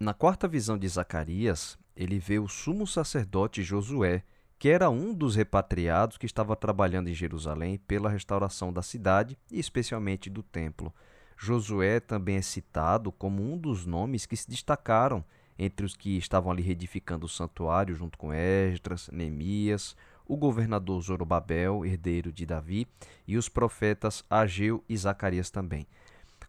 Na quarta visão de Zacarias, ele vê o sumo sacerdote Josué, que era um dos repatriados que estava trabalhando em Jerusalém pela restauração da cidade e especialmente do templo. Josué também é citado como um dos nomes que se destacaram entre os que estavam ali reedificando o santuário junto com Esdras, Neemias, o governador Zorobabel, herdeiro de Davi, e os profetas Ageu e Zacarias também.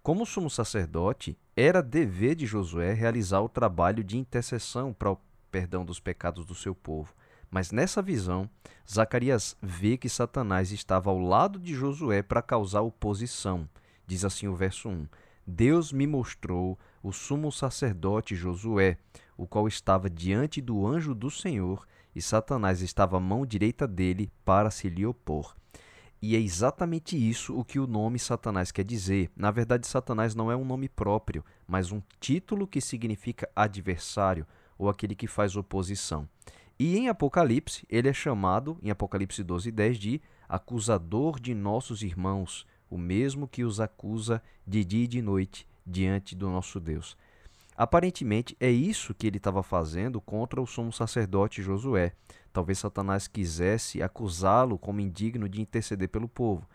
Como sumo sacerdote, era dever de Josué realizar o trabalho de intercessão para o perdão dos pecados do seu povo. Mas nessa visão, Zacarias vê que Satanás estava ao lado de Josué para causar oposição. Diz assim o verso 1: Deus me mostrou o sumo sacerdote Josué, o qual estava diante do anjo do Senhor, e Satanás estava à mão direita dele para se lhe opor. E é exatamente isso o que o nome Satanás quer dizer. Na verdade, Satanás não é um nome próprio, mas um título que significa adversário ou aquele que faz oposição. E em Apocalipse, ele é chamado, em Apocalipse 12, 10, de acusador de nossos irmãos, o mesmo que os acusa de dia e de noite diante do nosso Deus. Aparentemente, é isso que ele estava fazendo contra o sumo sacerdote Josué. Talvez Satanás quisesse acusá-lo como indigno de interceder pelo povo.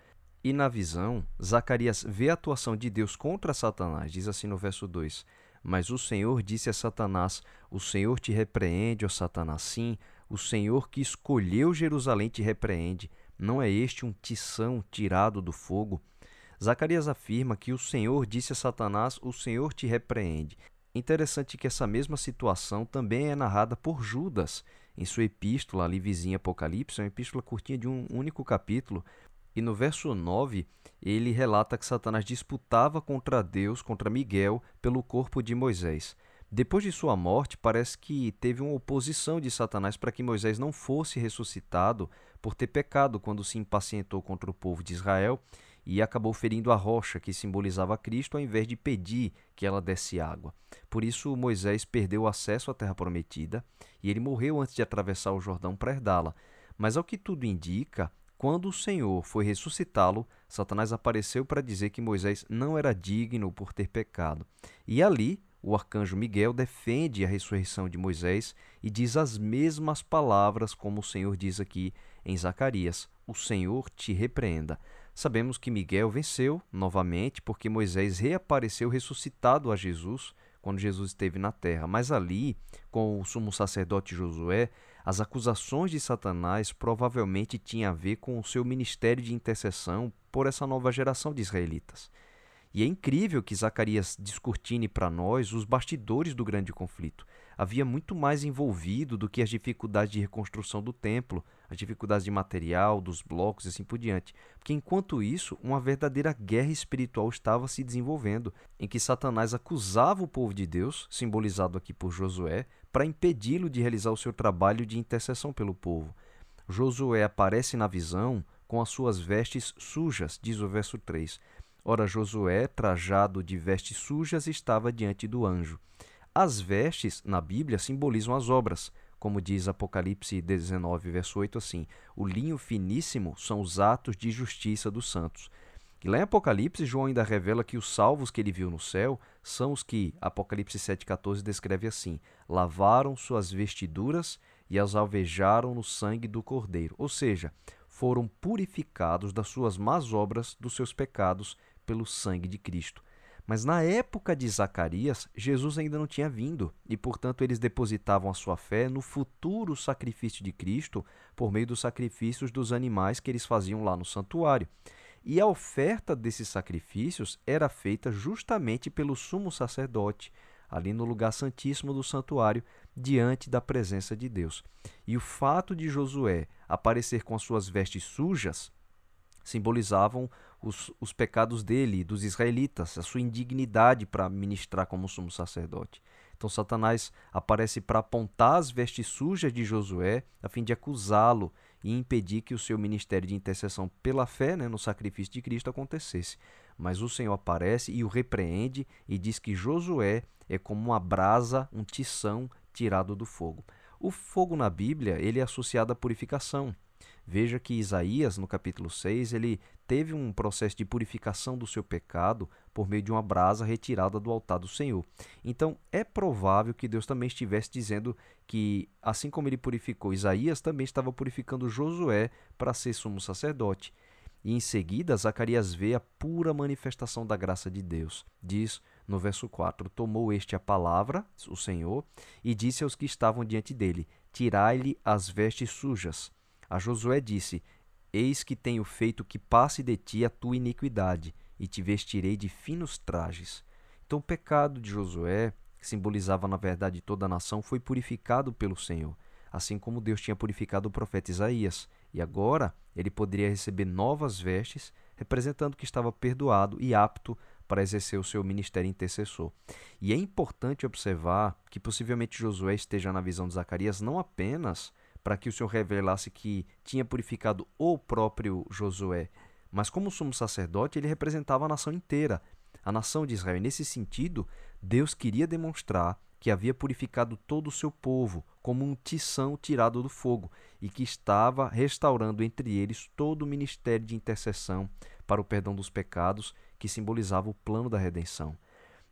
E na visão, Zacarias vê a atuação de Deus contra Satanás. Diz assim no verso 2: Mas o Senhor disse a Satanás: O Senhor te repreende, ó Satanás. Sim, o Senhor que escolheu Jerusalém te repreende. Não é este um tição tirado do fogo? Zacarias afirma que o Senhor disse a Satanás: O Senhor te repreende. Interessante que essa mesma situação também é narrada por Judas em sua epístola ali vizinha Apocalipse, é uma epístola curtinha de um único capítulo, e no verso 9 ele relata que Satanás disputava contra Deus, contra Miguel, pelo corpo de Moisés. Depois de sua morte, parece que teve uma oposição de Satanás para que Moisés não fosse ressuscitado por ter pecado quando se impacientou contra o povo de Israel e acabou ferindo a rocha que simbolizava Cristo ao invés de pedir que ela desse água. Por isso Moisés perdeu o acesso à terra prometida e ele morreu antes de atravessar o Jordão para herdá-la. Mas ao que tudo indica, quando o Senhor foi ressuscitá-lo, Satanás apareceu para dizer que Moisés não era digno por ter pecado. E ali, o arcanjo Miguel defende a ressurreição de Moisés e diz as mesmas palavras como o Senhor diz aqui em Zacarias: O Senhor te repreenda. Sabemos que Miguel venceu novamente porque Moisés reapareceu ressuscitado a Jesus quando Jesus esteve na terra. Mas ali, com o sumo sacerdote Josué, as acusações de Satanás provavelmente tinham a ver com o seu ministério de intercessão por essa nova geração de israelitas. E é incrível que Zacarias descortine para nós os bastidores do grande conflito. Havia muito mais envolvido do que as dificuldades de reconstrução do templo, as dificuldades de material, dos blocos e assim por diante. Porque enquanto isso, uma verdadeira guerra espiritual estava se desenvolvendo, em que Satanás acusava o povo de Deus, simbolizado aqui por Josué, para impedi-lo de realizar o seu trabalho de intercessão pelo povo. Josué aparece na visão com as suas vestes sujas, diz o verso 3 Ora, Josué, trajado de vestes sujas, estava diante do anjo. As vestes, na Bíblia, simbolizam as obras, como diz Apocalipse 19, verso 8, assim: O linho finíssimo são os atos de justiça dos santos. E lá em Apocalipse, João ainda revela que os salvos que ele viu no céu são os que, Apocalipse 7,14 descreve assim: lavaram suas vestiduras e as alvejaram no sangue do Cordeiro. Ou seja, foram purificados das suas más obras, dos seus pecados, pelo sangue de Cristo. Mas na época de Zacarias, Jesus ainda não tinha vindo e, portanto, eles depositavam a sua fé no futuro sacrifício de Cristo por meio dos sacrifícios dos animais que eles faziam lá no santuário. E a oferta desses sacrifícios era feita justamente pelo sumo sacerdote, ali no lugar santíssimo do santuário, diante da presença de Deus. E o fato de Josué aparecer com as suas vestes sujas simbolizavam os, os pecados dele, dos israelitas, a sua indignidade para ministrar como sumo sacerdote. Então Satanás aparece para apontar as vestes sujas de Josué, a fim de acusá-lo e impedir que o seu ministério de intercessão pela fé né, no sacrifício de Cristo acontecesse. Mas o Senhor aparece e o repreende e diz que Josué é como uma brasa, um tição tirado do fogo. O fogo na Bíblia ele é associado à purificação. Veja que Isaías, no capítulo 6, ele teve um processo de purificação do seu pecado por meio de uma brasa retirada do altar do Senhor. Então, é provável que Deus também estivesse dizendo que, assim como ele purificou Isaías, também estava purificando Josué para ser sumo sacerdote. E em seguida, Zacarias vê a pura manifestação da graça de Deus. Diz no verso 4: Tomou este a palavra, o Senhor, e disse aos que estavam diante dele: Tirai-lhe as vestes sujas. A Josué disse: Eis que tenho feito que passe de ti a tua iniquidade, e te vestirei de finos trajes. Então, o pecado de Josué, que simbolizava na verdade toda a nação, foi purificado pelo Senhor, assim como Deus tinha purificado o profeta Isaías. E agora ele poderia receber novas vestes, representando que estava perdoado e apto para exercer o seu ministério intercessor. E é importante observar que possivelmente Josué esteja na visão de Zacarias não apenas para que o Senhor revelasse que tinha purificado o próprio Josué, mas como sumo sacerdote, ele representava a nação inteira, a nação de Israel. E nesse sentido, Deus queria demonstrar que havia purificado todo o seu povo, como um tição tirado do fogo, e que estava restaurando entre eles todo o ministério de intercessão para o perdão dos pecados, que simbolizava o plano da redenção.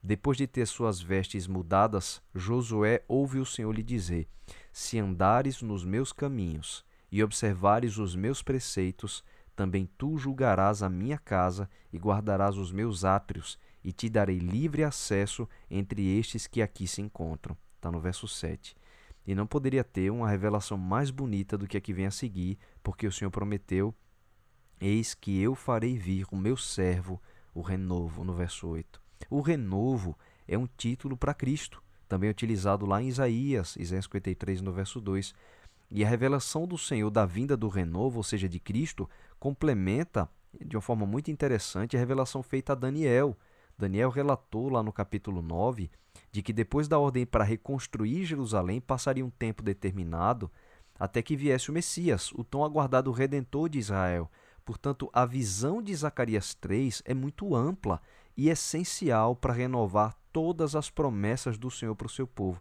Depois de ter suas vestes mudadas, Josué ouve o Senhor lhe dizer: Se andares nos meus caminhos e observares os meus preceitos, também tu julgarás a minha casa e guardarás os meus átrios, e te darei livre acesso entre estes que aqui se encontram. Está no verso 7. E não poderia ter uma revelação mais bonita do que a que vem a seguir, porque o Senhor prometeu: Eis que eu farei vir o meu servo, o renovo, no verso 8. O renovo é um título para Cristo, também utilizado lá em Isaías, Isaías 53, no verso 2. E a revelação do Senhor da vinda do renovo, ou seja, de Cristo, complementa de uma forma muito interessante a revelação feita a Daniel. Daniel relatou lá no capítulo 9 de que depois da ordem para reconstruir Jerusalém passaria um tempo determinado até que viesse o Messias, o tão aguardado Redentor de Israel. Portanto, a visão de Zacarias 3 é muito ampla e essencial para renovar todas as promessas do Senhor para o seu povo.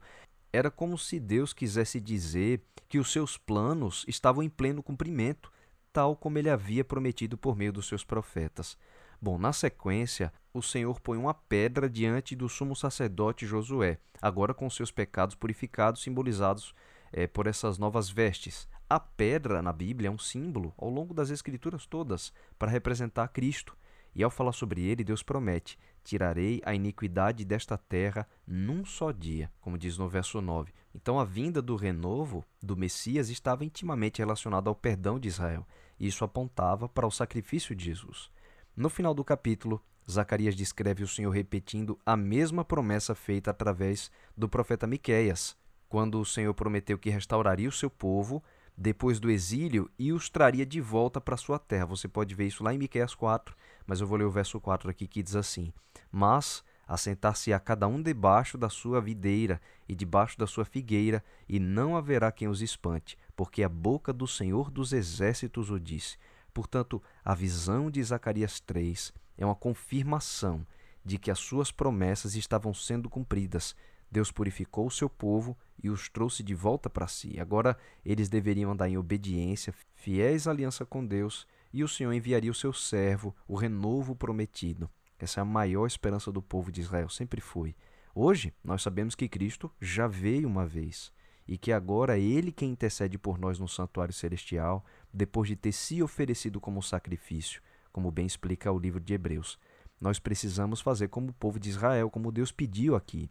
Era como se Deus quisesse dizer que os seus planos estavam em pleno cumprimento, tal como ele havia prometido por meio dos seus profetas. Bom, na sequência, o Senhor põe uma pedra diante do sumo sacerdote Josué, agora com seus pecados purificados, simbolizados é, por essas novas vestes. A pedra na Bíblia é um símbolo ao longo das Escrituras todas para representar Cristo. E ao falar sobre ele, Deus promete: Tirarei a iniquidade desta terra num só dia, como diz no verso 9. Então a vinda do renovo do Messias estava intimamente relacionada ao perdão de Israel. E isso apontava para o sacrifício de Jesus. No final do capítulo, Zacarias descreve o Senhor repetindo a mesma promessa feita através do profeta Miqueias, quando o Senhor prometeu que restauraria o seu povo depois do exílio e os traria de volta para sua terra. Você pode ver isso lá em Miqueias 4, mas eu vou ler o verso 4 aqui que diz assim: Mas assentar-se-á cada um debaixo da sua videira e debaixo da sua figueira, e não haverá quem os espante, porque a boca do Senhor dos exércitos o disse. Portanto, a visão de Zacarias 3 é uma confirmação de que as suas promessas estavam sendo cumpridas. Deus purificou o seu povo e os trouxe de volta para si. Agora eles deveriam andar em obediência, fiéis à aliança com Deus, e o Senhor enviaria o seu servo, o renovo prometido. Essa é a maior esperança do povo de Israel, sempre foi. Hoje, nós sabemos que Cristo já veio uma vez e que agora é Ele quem intercede por nós no santuário celestial, depois de ter se oferecido como sacrifício, como bem explica o livro de Hebreus. Nós precisamos fazer como o povo de Israel, como Deus pediu aqui,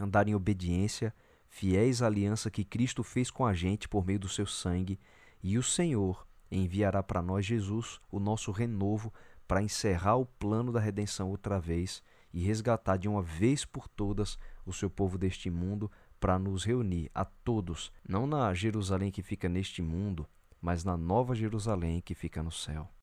andar em obediência, fiéis à aliança que Cristo fez com a gente por meio do seu sangue, e o Senhor enviará para nós Jesus, o nosso renovo, para encerrar o plano da redenção outra vez e resgatar de uma vez por todas o seu povo deste mundo para nos reunir a todos, não na Jerusalém que fica neste mundo, mas na nova Jerusalém que fica no céu.